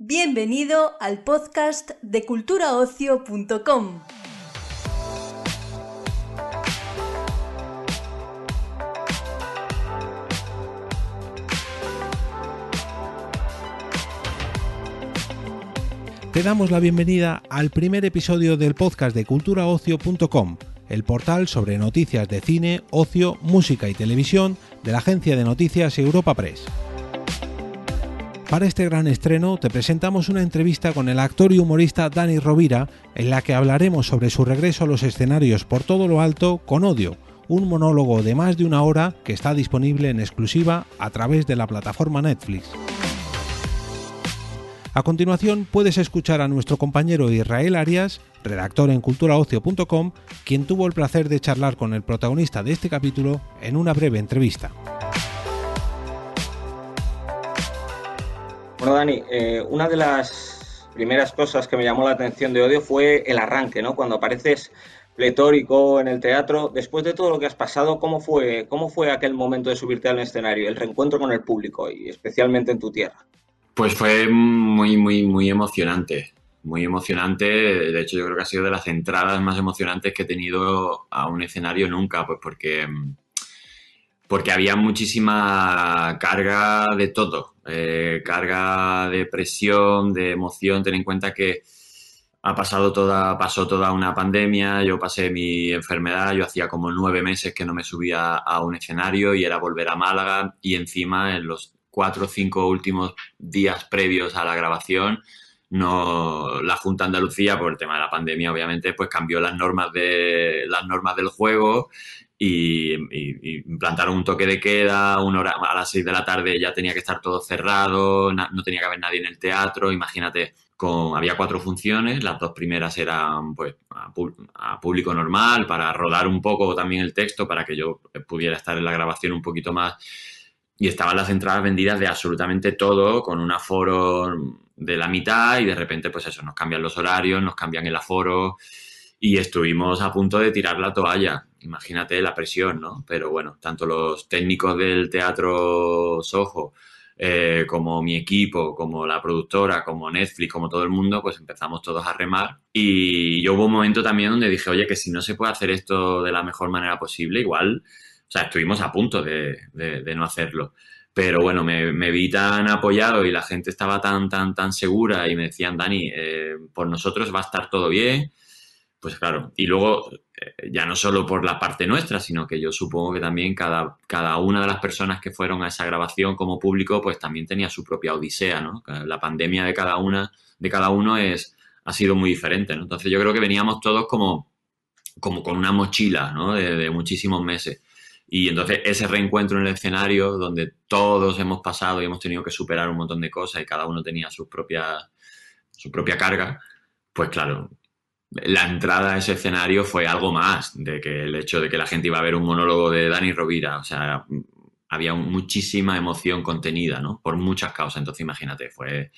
Bienvenido al podcast de culturaocio.com. Te damos la bienvenida al primer episodio del podcast de culturaocio.com, el portal sobre noticias de cine, ocio, música y televisión de la agencia de noticias Europa Press. Para este gran estreno te presentamos una entrevista con el actor y humorista Dani Rovira, en la que hablaremos sobre su regreso a los escenarios por todo lo alto con odio, un monólogo de más de una hora que está disponible en exclusiva a través de la plataforma Netflix. A continuación puedes escuchar a nuestro compañero Israel Arias, redactor en culturaocio.com, quien tuvo el placer de charlar con el protagonista de este capítulo en una breve entrevista. Bueno, Dani, eh, una de las primeras cosas que me llamó la atención de Odio fue el arranque, ¿no? Cuando apareces pletórico en el teatro. Después de todo lo que has pasado, ¿cómo fue, cómo fue aquel momento de subirte al escenario, el reencuentro con el público y especialmente en tu tierra? Pues fue muy, muy, muy emocionante. Muy emocionante. De hecho, yo creo que ha sido de las entradas más emocionantes que he tenido a un escenario nunca, pues porque, porque había muchísima carga de todo. Eh, carga de presión, de emoción. Ten en cuenta que ha pasado toda, pasó toda una pandemia, yo pasé mi enfermedad, yo hacía como nueve meses que no me subía a un escenario y era volver a Málaga y encima en los cuatro o cinco últimos días previos a la grabación, no, la Junta Andalucía, por el tema de la pandemia, obviamente, pues cambió las normas, de, las normas del juego y, implantaron un toque de queda, una hora, a las seis de la tarde ya tenía que estar todo cerrado, no tenía que haber nadie en el teatro, imagínate, con, había cuatro funciones, las dos primeras eran pues a, a, público normal, para rodar un poco también el texto, para que yo pudiera estar en la grabación un poquito más y estaban las entradas vendidas de absolutamente todo, con un aforo de la mitad y de repente, pues eso, nos cambian los horarios, nos cambian el aforo y estuvimos a punto de tirar la toalla. Imagínate la presión, ¿no? Pero bueno, tanto los técnicos del teatro Soho eh, como mi equipo, como la productora, como Netflix, como todo el mundo, pues empezamos todos a remar. Y yo hubo un momento también donde dije, oye, que si no se puede hacer esto de la mejor manera posible, igual o sea, estuvimos a punto de, no hacerlo. Pero bueno, me, vi tan apoyado y la gente estaba tan, tan, tan segura y me decían, Dani, eh, por nosotros va a estar todo bien. Pues claro, y luego eh, ya no solo por la parte nuestra, sino que yo supongo que también cada, cada una de las personas que fueron a esa grabación como público, pues también tenía su propia odisea, ¿no? La pandemia de cada una, de cada uno es, ha sido muy diferente, ¿no? Entonces yo creo que veníamos todos como, como con una mochila, ¿no? de muchísimos meses. Y entonces ese reencuentro en el escenario, donde todos hemos pasado y hemos tenido que superar un montón de cosas y cada uno tenía su propia, su propia carga, pues claro, la entrada a ese escenario fue algo más de que el hecho de que la gente iba a ver un monólogo de Dani Rovira. O sea, había muchísima emoción contenida, ¿no? Por muchas causas. Entonces, imagínate, fue,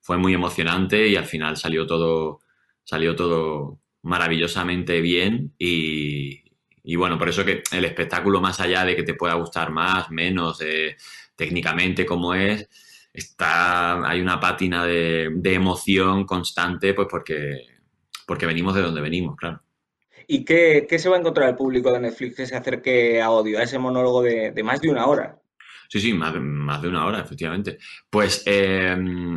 fue muy emocionante y al final salió todo, salió todo maravillosamente bien y, y bueno, por eso que el espectáculo, más allá de que te pueda gustar más, menos, eh, técnicamente como es, está, hay una pátina de, emoción constante, pues porque, porque venimos de donde venimos, claro. ¿Y qué, se va a encontrar el público de Netflix que se acerque a Odio, a ese monólogo de, más de una hora? Sí, sí, más, más, de una hora, efectivamente. Pues, eh,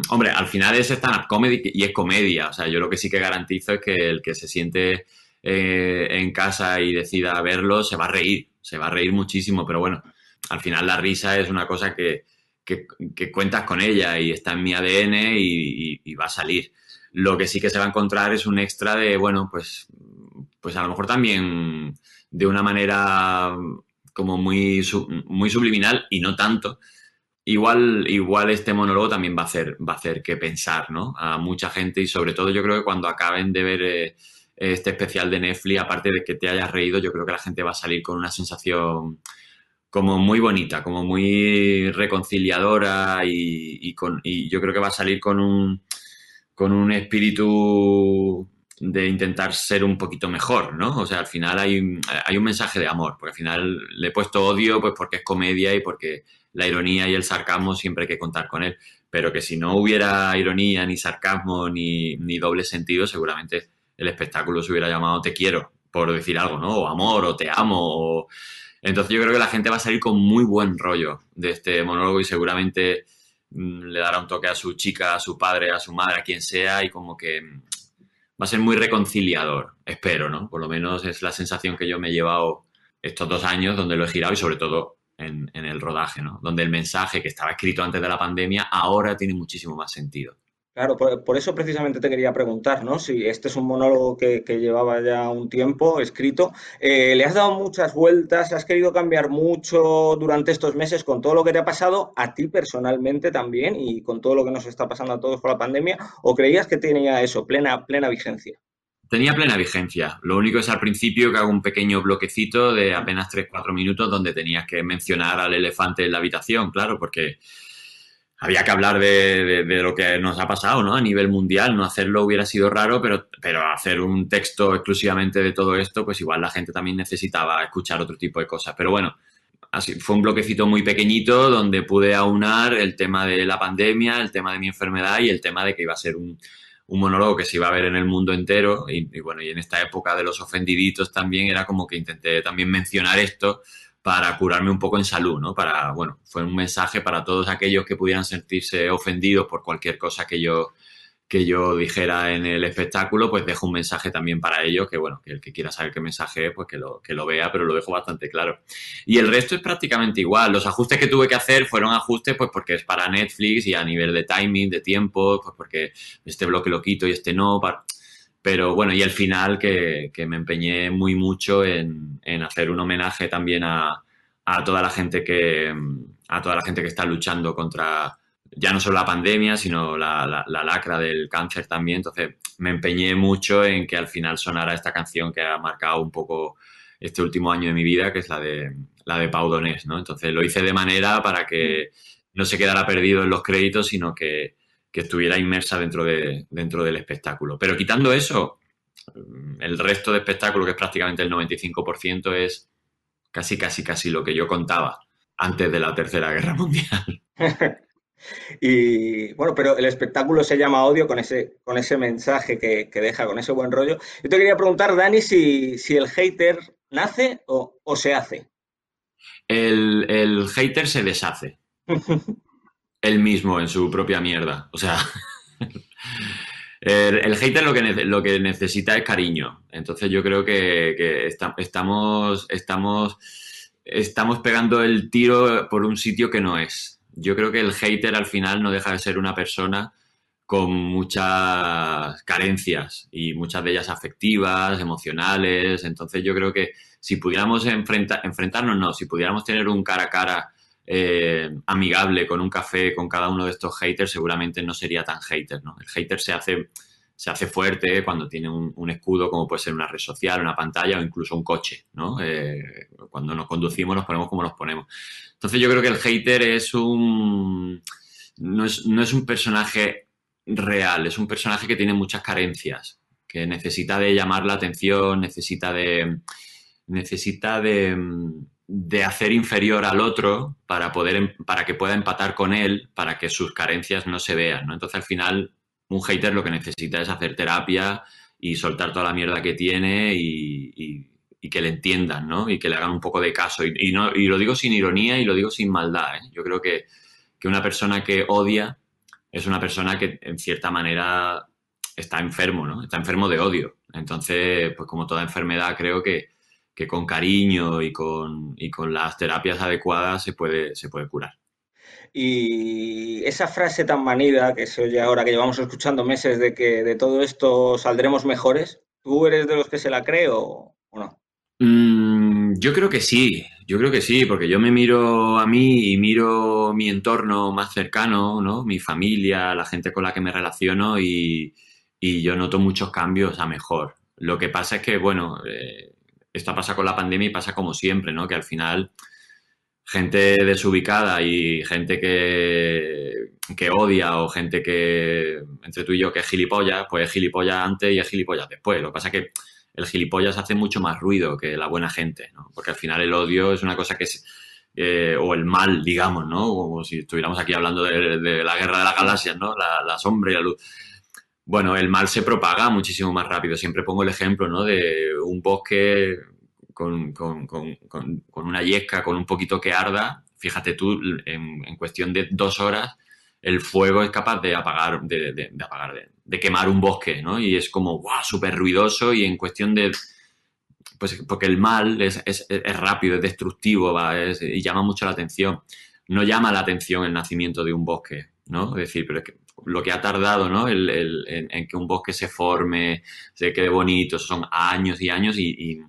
hombre, al final es stand-up comedy y es comedia. O sea, yo lo que sí que garantizo es que el que se siente eh, en casa y decida verlo, se va a reír, se va a reír muchísimo, pero bueno, al final la risa es una cosa que, cuentas con ella y está en mi ADN y, va a salir. Lo que sí que se va a encontrar es un extra de, bueno, pues, pues a lo mejor también de una manera como muy, muy subliminal y no tanto. Igual, igual este monólogo también va a hacer, va a hacer que pensar, ¿no? A mucha gente y sobre todo yo creo que cuando acaben de ver eh, este especial de Netflix, aparte de que te hayas reído, yo creo que la gente va a salir con una sensación como muy bonita, como muy reconciliadora y, con, y yo creo que va a salir con un, con un espíritu de intentar ser un poquito mejor, ¿no? O sea, al final hay, hay un mensaje de amor, porque al final le he puesto odio pues porque es comedia y porque la ironía y el sarcasmo siempre hay que contar con él pero que si no hubiera ironía, ni sarcasmo, ni, ni doble sentido, seguramente el espectáculo se hubiera llamado Te quiero, por decir algo, ¿no? O amor, o te amo. Entonces yo creo que la gente va a salir con muy buen rollo de este monólogo y seguramente le dará un toque a su chica, a su padre, a su madre, a quien sea, y como que mm, va a ser muy reconciliador, espero, ¿no? Por lo menos es la sensación que yo me he llevado estos dos años donde lo he girado y sobre todo en el rodaje, ¿no? Donde el mensaje que estaba escrito antes de la pandemia ahora tiene muchísimo más sentido. Claro, por, eso precisamente te quería preguntar, ¿no? Si este es un monólogo que, llevaba ya un tiempo escrito, eh, ¿le has dado muchas vueltas? ¿Has querido cambiar mucho durante estos meses con todo lo que te ha pasado a ti personalmente también y con todo lo que nos está pasando a todos con la pandemia? ¿O creías que tenía eso, plena, plena vigencia? Tenía plena vigencia. Lo único es al principio que hago un pequeño bloquecito de apenas 3-4 minutos donde tenías que mencionar al elefante en la habitación, claro, porque había que hablar de, lo que nos ha pasado, ¿no? A nivel mundial, no hacerlo hubiera sido raro, pero, pero hacer un texto exclusivamente de todo esto, pues igual la gente también necesitaba escuchar otro tipo de cosas. Pero bueno, así fue un bloquecito muy pequeñito donde pude aunar el tema de la pandemia, el tema de mi enfermedad y el tema de que iba a ser un, monólogo que se iba a ver en el mundo entero. y bueno, y en esta época de los ofendiditos también era como que intenté también mencionar esto para curarme un poco en salud, ¿no? Para, bueno, fue un mensaje para todos aquellos que pudieran sentirse ofendidos por cualquier cosa que yo, que yo dijera en el espectáculo, pues dejo un mensaje también para ellos, que bueno, que el que quiera saber qué mensaje es, pues que lo, que lo vea, pero lo dejo bastante claro. Y el resto es prácticamente igual. Los ajustes que tuve que hacer fueron ajustes, pues porque es para Netflix y a nivel de timing, de tiempo, pues porque este bloque lo quito y este no. Pero bueno, y el final que, me empeñé muy mucho en, hacer un homenaje también a, toda la gente que a toda la gente que está luchando contra ya no solo la pandemia, sino la, lacra del cáncer también. Entonces me empeñé mucho en que al final sonara esta canción que ha marcado un poco este último año de mi vida, que es la de la de Pau Donés, ¿no? Entonces lo hice de manera para que no se quedara perdido en los créditos, sino que, que estuviera inmersa dentro, de, dentro del espectáculo. Pero quitando eso, el resto de espectáculo, que es prácticamente el 95%, es casi, casi, casi lo que yo contaba antes de la Tercera Guerra Mundial. y bueno, pero el espectáculo se llama Odio con ese, con ese mensaje que, deja, con ese buen rollo. Yo te quería preguntar, Dani, si, el hater nace o, se hace. El, el hater se deshace. él mismo en su propia mierda. O sea, el, hater lo que, lo que necesita es cariño. Entonces yo creo que, estamos, estamos, estamos pegando el tiro por un sitio que no es. Yo creo que el hater al final no deja de ser una persona con muchas carencias y muchas de ellas afectivas, emocionales. Entonces yo creo que si pudiéramos enfrentarnos, no, si pudiéramos tener un cara a cara eh, amigable con un café con cada uno de estos haters, seguramente no sería tan hater, ¿no? El hater se hace, se hace fuerte cuando tiene un, escudo como puede ser una red social, una pantalla o incluso un coche, ¿no? Eh, cuando nos conducimos nos ponemos como nos ponemos. Entonces yo creo que el hater es un... No es, no es un personaje real, es un personaje que tiene muchas carencias, que necesita de llamar la atención, necesita de... necesita de de hacer inferior al otro para poder em, para que pueda empatar con él, para que sus carencias no se vean, ¿no? Entonces al final un hater lo que necesita es hacer terapia y soltar toda la mierda que tiene y, que le entiendan, ¿no? Y que le hagan un poco de caso. Y, no, y lo digo sin ironía y lo digo sin maldad. ¿eh? Yo creo que, que una persona que odia es una persona que en cierta manera está enfermo, ¿no? Está enfermo de odio. Entonces, pues como toda enfermedad, creo que, que con cariño y con, y con las terapias adecuadas se puede, se puede curar. Y esa frase tan manida que se oye ahora, que llevamos escuchando meses de que de todo esto saldremos mejores, ¿tú eres de los que se la cree o, no? Mm, yo creo que sí, yo creo que sí, porque yo me miro a mí y miro mi entorno más cercano, ¿no? Mi familia, la gente con la que me relaciono y, y yo noto muchos cambios a mejor. Lo que pasa es que, bueno, eh, esto pasa con la pandemia y pasa como siempre, ¿no? Que al final gente desubicada y gente que, que odia o gente que, entre tú y yo, que es gilipollas, pues es gilipollas antes y es gilipollas después. Lo que pasa es que el gilipollas hace mucho más ruido que la buena gente, ¿no? Porque al final el odio es una cosa que, eh, o el mal, digamos, ¿no? Como si estuviéramos aquí hablando de, la guerra de las galaxias, ¿no? La, sombra y la luz. Bueno, el mal se propaga muchísimo más rápido. Siempre pongo el ejemplo, ¿no? De un bosque con, una yesca, con un poquito que arda. Fíjate tú, en, cuestión de dos horas, el fuego es capaz de apagar, de, apagar, de, quemar un bosque, ¿no? Y es como, ¡guau!, súper ruidoso y en cuestión de pues porque el mal es, rápido, es destructivo y llama mucho la atención. No llama la atención el nacimiento de un bosque, ¿no? Es decir, pero es que lo que ha tardado, ¿no? en, que un bosque se forme, se quede bonito, son años y años y,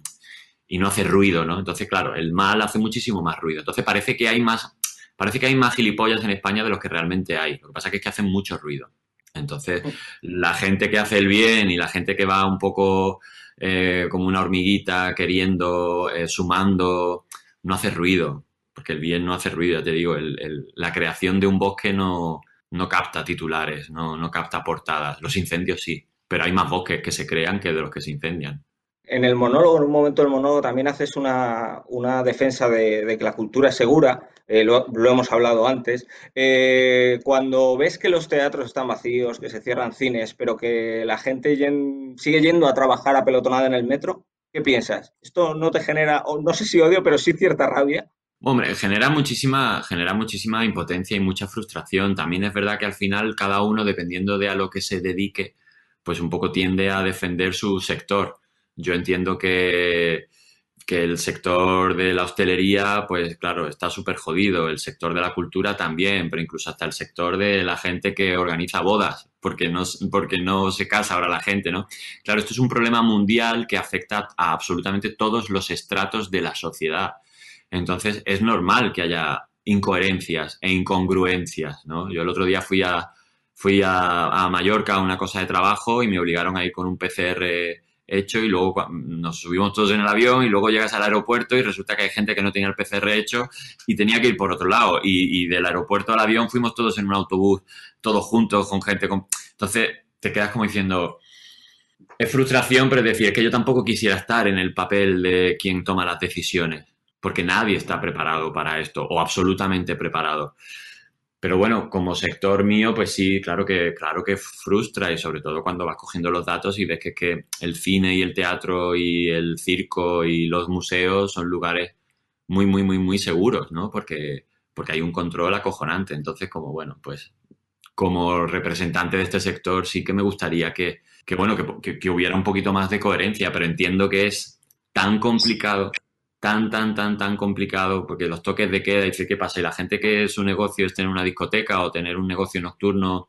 no hace ruido, ¿no? Entonces, claro, el mal hace muchísimo más ruido. Entonces parece que hay más, parece que hay más gilipollas en España de los que realmente hay. Lo que pasa es que hacen mucho ruido. Entonces, la gente que hace el bien y la gente que va un poco eh, como una hormiguita queriendo, eh, sumando, no hace ruido, porque el bien no hace ruido, ya te digo, la creación de un bosque no, no capta titulares, no, no capta portadas, los incendios sí, pero hay más bosques que se crean que de los que se incendian. En el monólogo, en un momento del monólogo, también haces una, defensa de, que la cultura es segura, eh, lo, hemos hablado antes. Eh, cuando ves que los teatros están vacíos, que se cierran cines, pero que la gente sigue yendo a trabajar apelotonada en el metro, ¿qué piensas? ¿Esto no te genera, no sé si odio, pero sí cierta rabia? Hombre, genera muchísima, genera muchísima impotencia y mucha frustración. También es verdad que al final cada uno, dependiendo de a lo que se dedique, pues un poco tiende a defender su sector yo entiendo que, que el sector de la hostelería, pues claro, está súper jodido, el sector de la cultura también, pero incluso hasta el sector de la gente que organiza bodas, porque no, porque no se casa ahora la gente, ¿no? Claro, esto es un problema mundial que afecta a absolutamente todos los estratos de la sociedad. Entonces, es normal que haya incoherencias e incongruencias, ¿no? Yo el otro día fui a, fui a, Mallorca a una cosa de trabajo y me obligaron a ir con un PCR hecho y luego nos subimos todos en el avión y luego llegas al aeropuerto y resulta que hay gente que no tenía el PCR hecho y tenía que ir por otro lado. Y, del aeropuerto al avión fuimos todos en un autobús, todos juntos, con gente. Con... Entonces te quedas como diciendo, es frustración, pero es decir, que yo tampoco quisiera estar en el papel de quien toma las decisiones, porque nadie está preparado para esto o absolutamente preparado. Pero bueno, como sector mío, pues sí, claro que, claro que frustra y sobre todo cuando vas cogiendo los datos y ves que, que el cine y el teatro y el circo y los museos son lugares muy, muy, muy, muy seguros, ¿no? Porque, porque hay un control acojonante. Entonces, como bueno, pues como representante de este sector sí que me gustaría que, que bueno, que, que hubiera un poquito más de coherencia, pero entiendo que es tan complicado tan, tan, tan, tan complicado, porque los toques de queda, dice, ¿qué pasa? Y la gente que su negocio es tener una discoteca o tener un negocio nocturno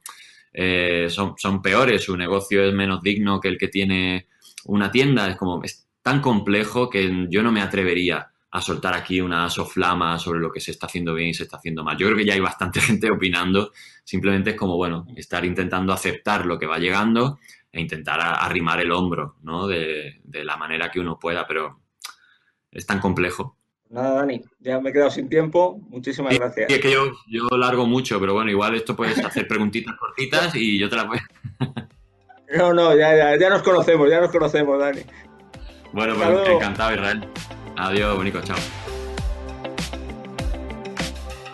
eh, son, son peores, su negocio es menos digno que el que tiene una tienda, es como, es tan complejo que yo no me atrevería a soltar aquí una soflama sobre lo que se está haciendo bien y se está haciendo mal. Yo creo que ya hay bastante gente opinando, simplemente es como, bueno, estar intentando aceptar lo que va llegando e intentar arrimar el hombro, ¿no? De, de la manera que uno pueda, pero es tan complejo. Nada, Dani, ya me he quedado sin tiempo. Muchísimas gracias. es que yo, yo largo mucho, pero bueno, igual esto puedes hacer preguntitas cortitas y yo te las voy. no, no, ya, ya, ya nos conocemos, ya nos conocemos, Dani. Bueno, pues encantado, Israel. Adiós, bonito, chao.